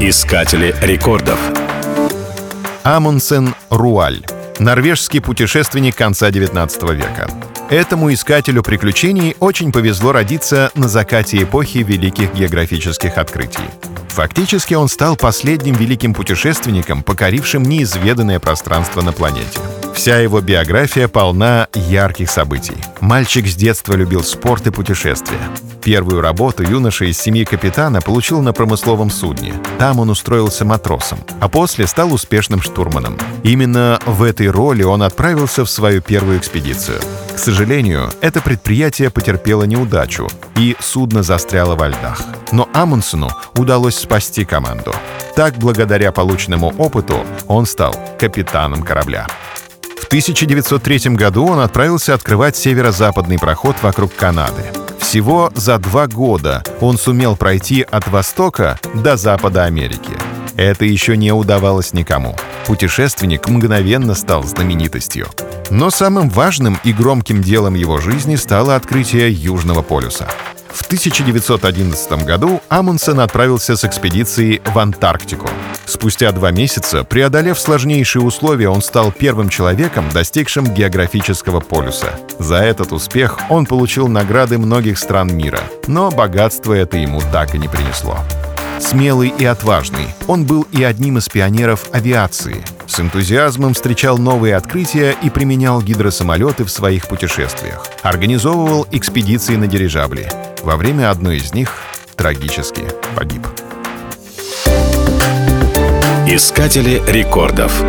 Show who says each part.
Speaker 1: Искатели рекордов.
Speaker 2: Амундсен Руаль. Норвежский путешественник конца 19 века. Этому искателю приключений очень повезло родиться на закате эпохи великих географических открытий. Фактически он стал последним великим путешественником, покорившим неизведанное пространство на планете. Вся его биография полна ярких событий. Мальчик с детства любил спорт и путешествия. Первую работу юноша из семьи капитана получил на промысловом судне. Там он устроился матросом, а после стал успешным штурманом. Именно в этой роли он отправился в свою первую экспедицию. К сожалению, это предприятие потерпело неудачу, и судно застряло во льдах. Но Амундсену удалось спасти команду. Так, благодаря полученному опыту, он стал капитаном корабля. В 1903 году он отправился открывать северо-западный проход вокруг Канады. Всего за два года он сумел пройти от востока до запада Америки. Это еще не удавалось никому. Путешественник мгновенно стал знаменитостью. Но самым важным и громким делом его жизни стало открытие Южного полюса. В 1911 году Амундсен отправился с экспедицией в Антарктику. Спустя два месяца, преодолев сложнейшие условия, он стал первым человеком, достигшим географического полюса. За этот успех он получил награды многих стран мира, но богатство это ему так и не принесло. Смелый и отважный, он был и одним из пионеров авиации. С энтузиазмом встречал новые открытия и применял гидросамолеты в своих путешествиях. Организовывал экспедиции на дирижабли. Во время одной из них трагически погиб.
Speaker 1: Искатели рекордов.